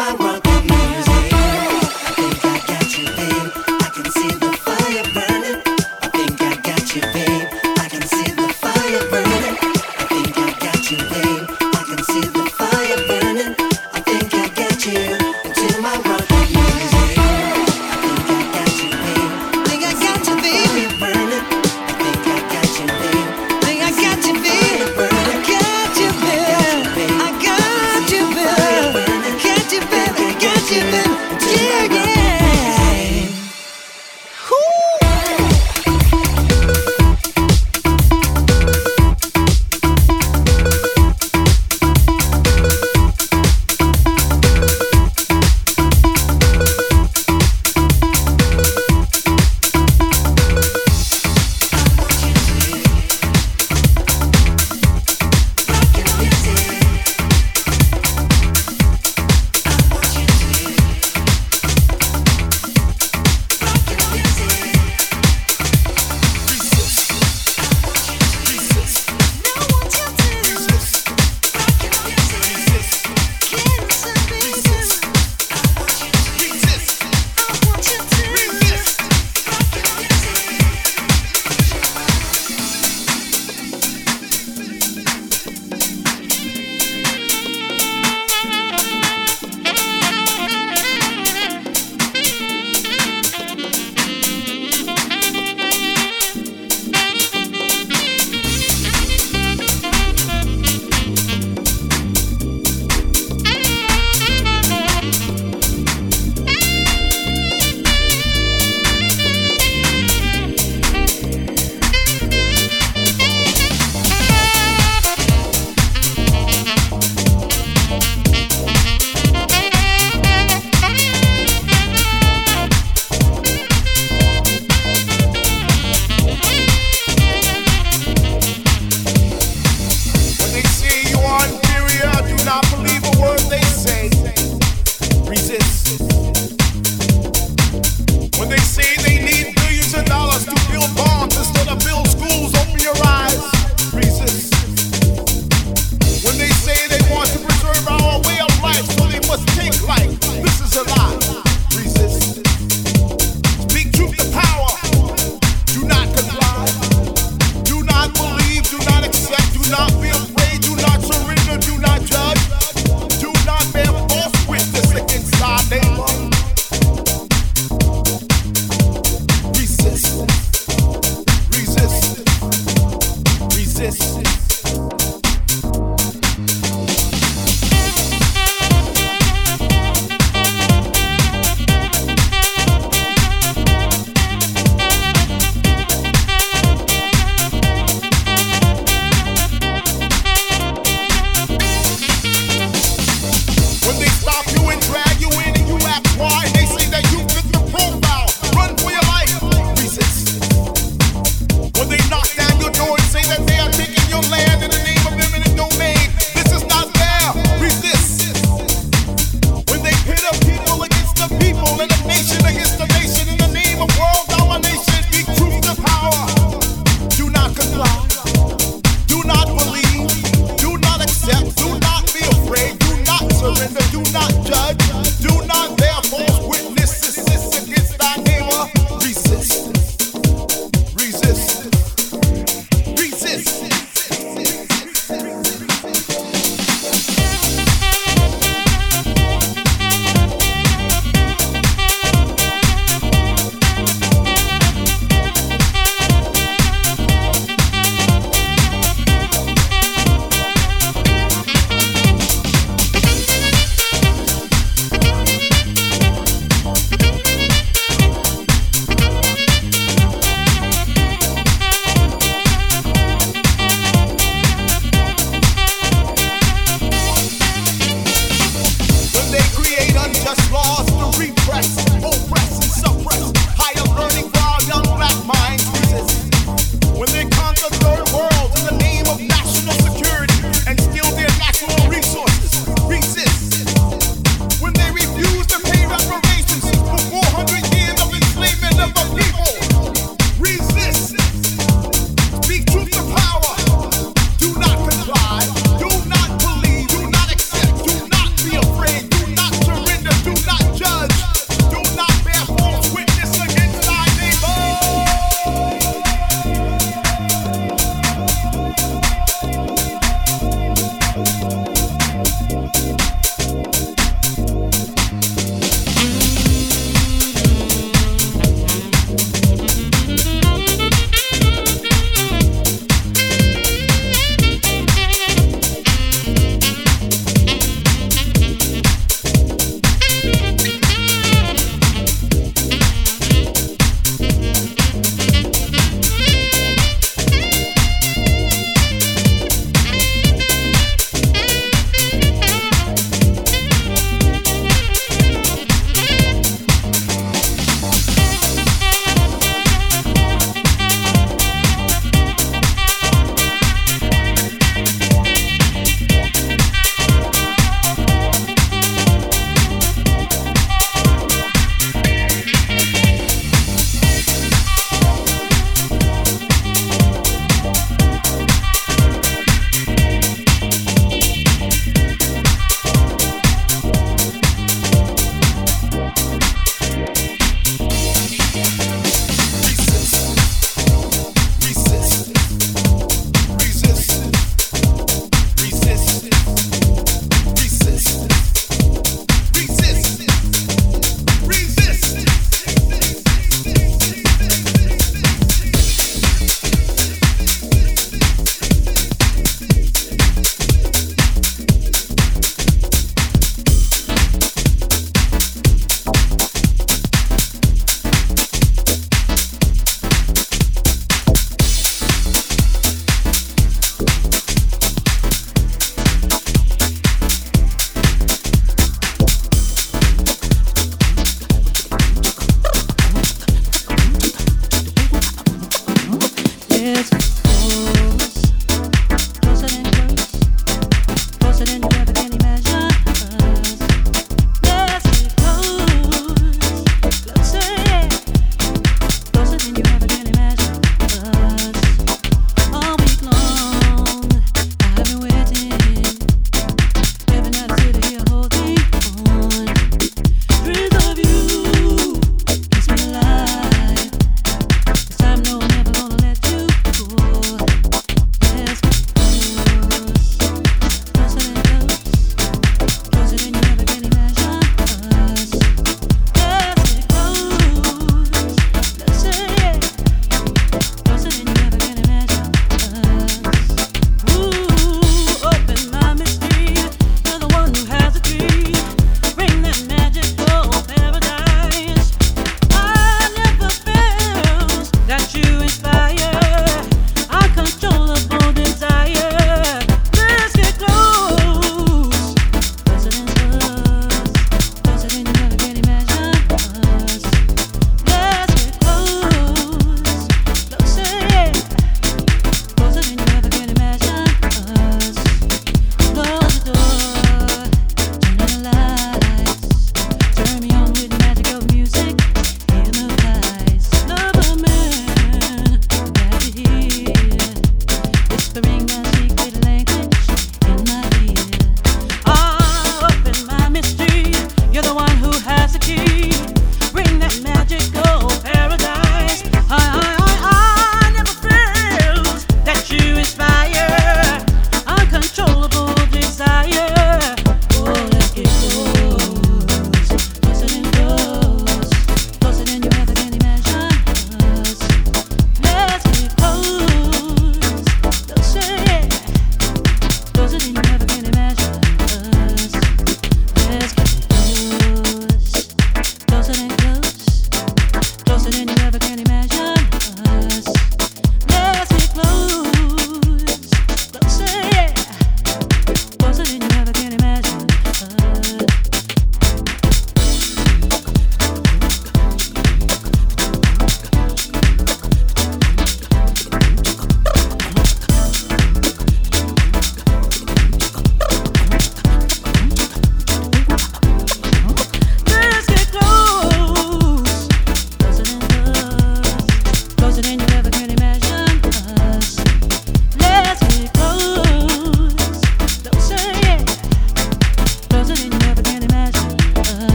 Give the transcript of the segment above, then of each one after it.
my mind.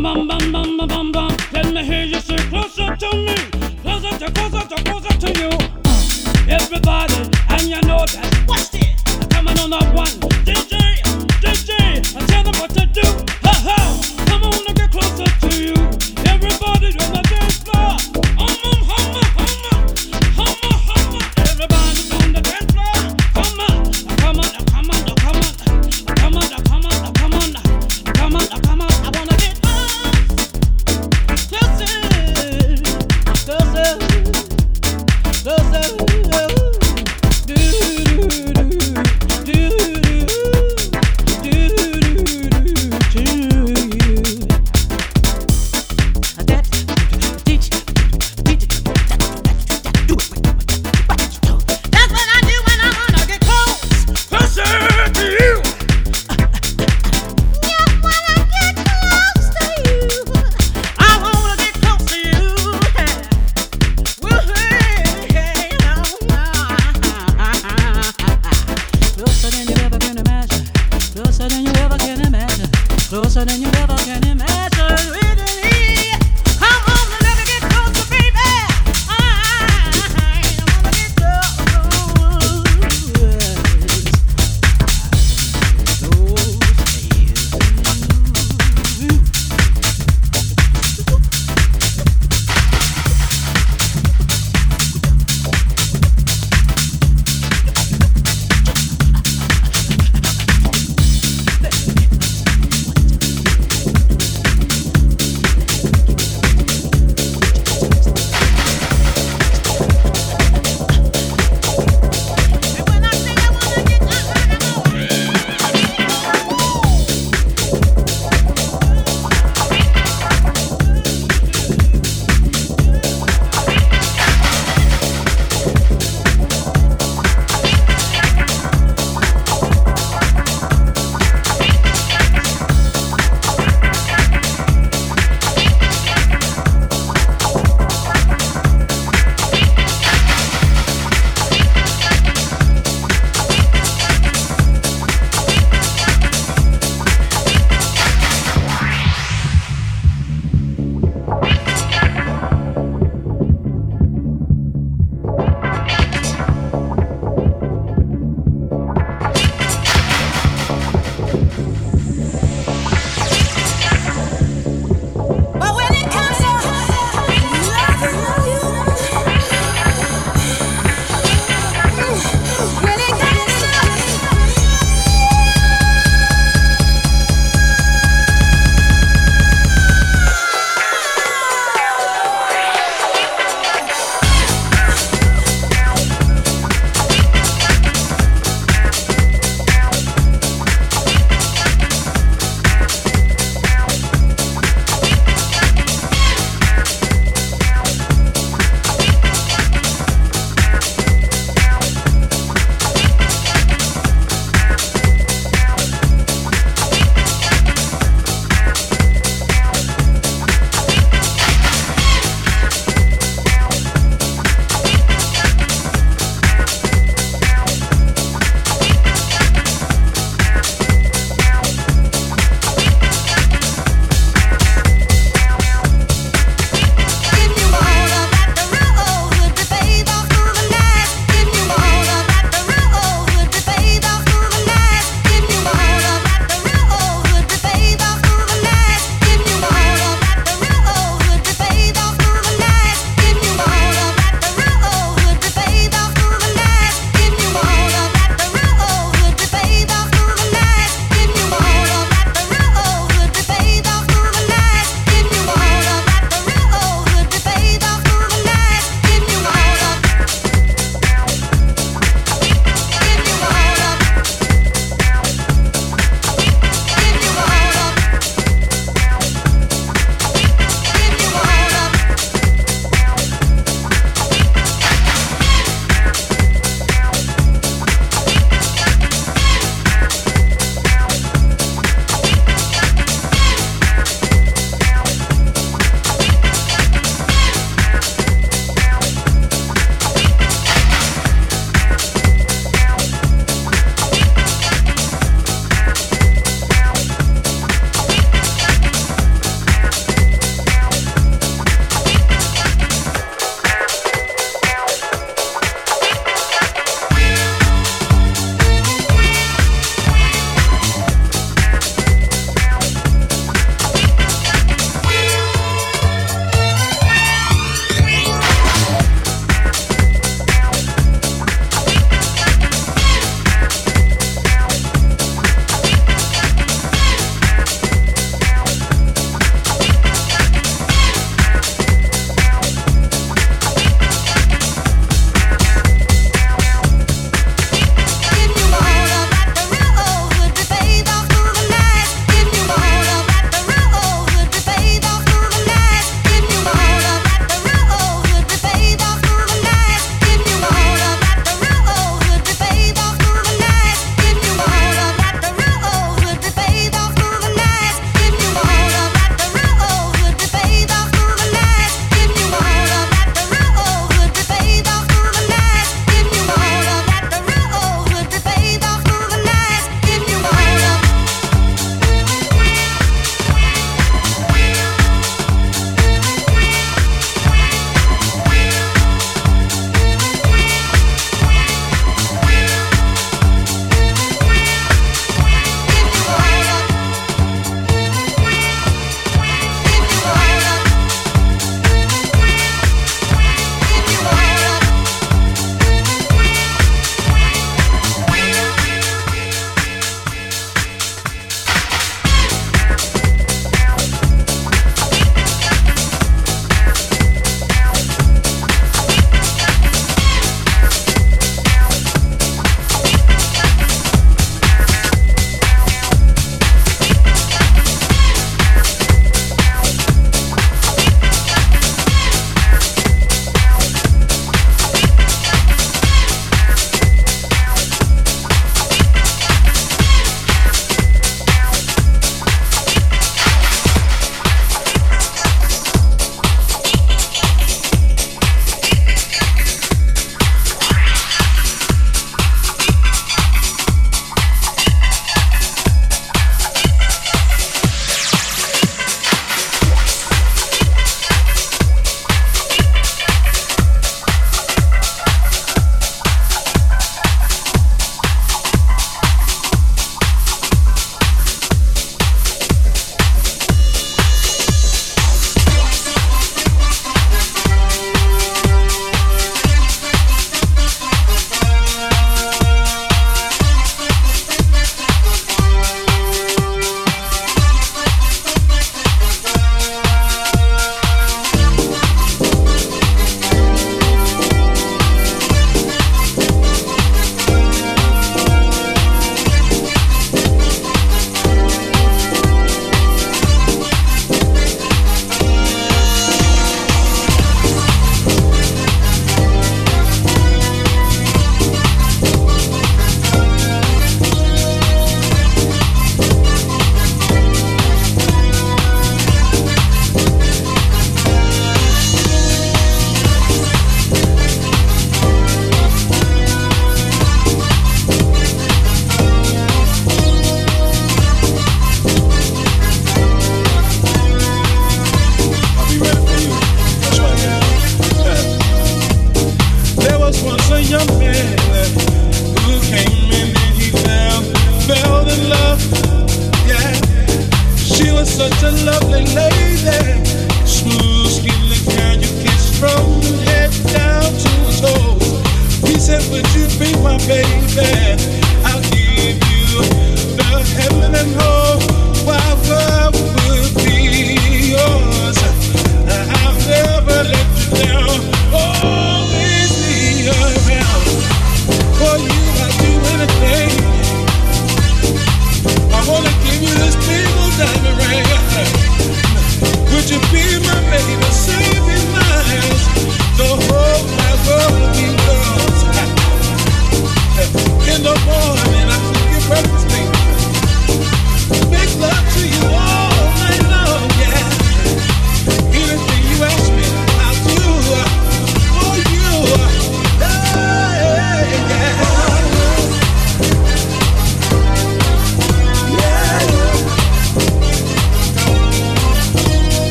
バンバンバン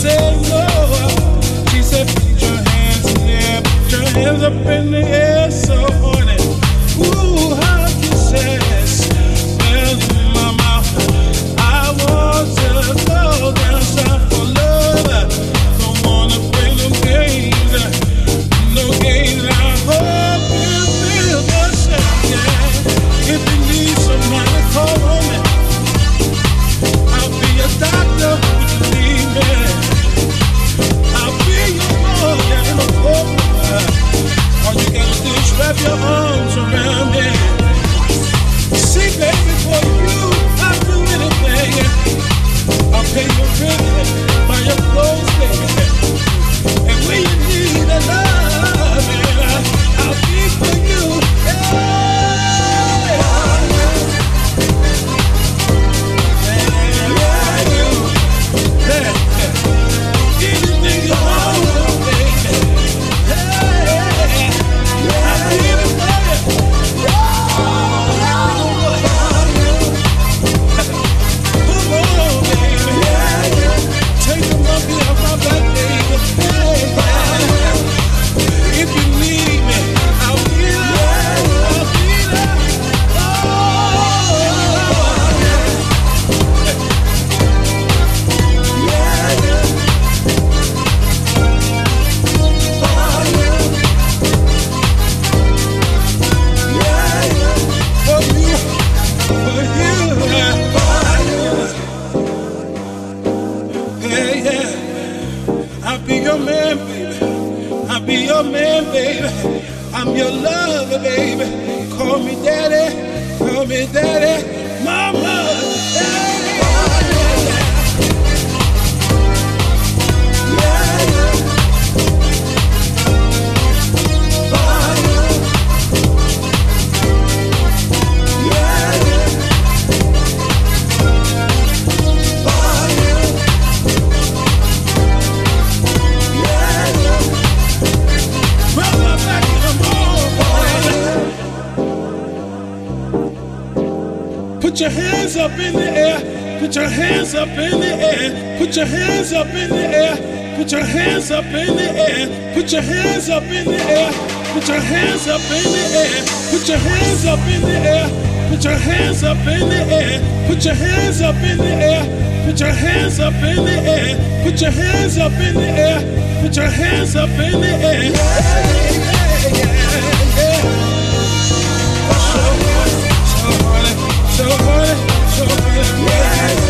said no. She said, put your hands in the air, put your hands up in the air. daddy, me daddy, mama. your hands up in the air. Put your hands up in the air. Put your hands up in the air. Put your hands up in the air. Put your hands up in the air. Put your hands up in the air. Put your hands up in the air. Put your hands up in the air. Put your hands up in the air. Put your hands up in the air. Put your hands up in the air. So hard, so hard, so holy, yeah.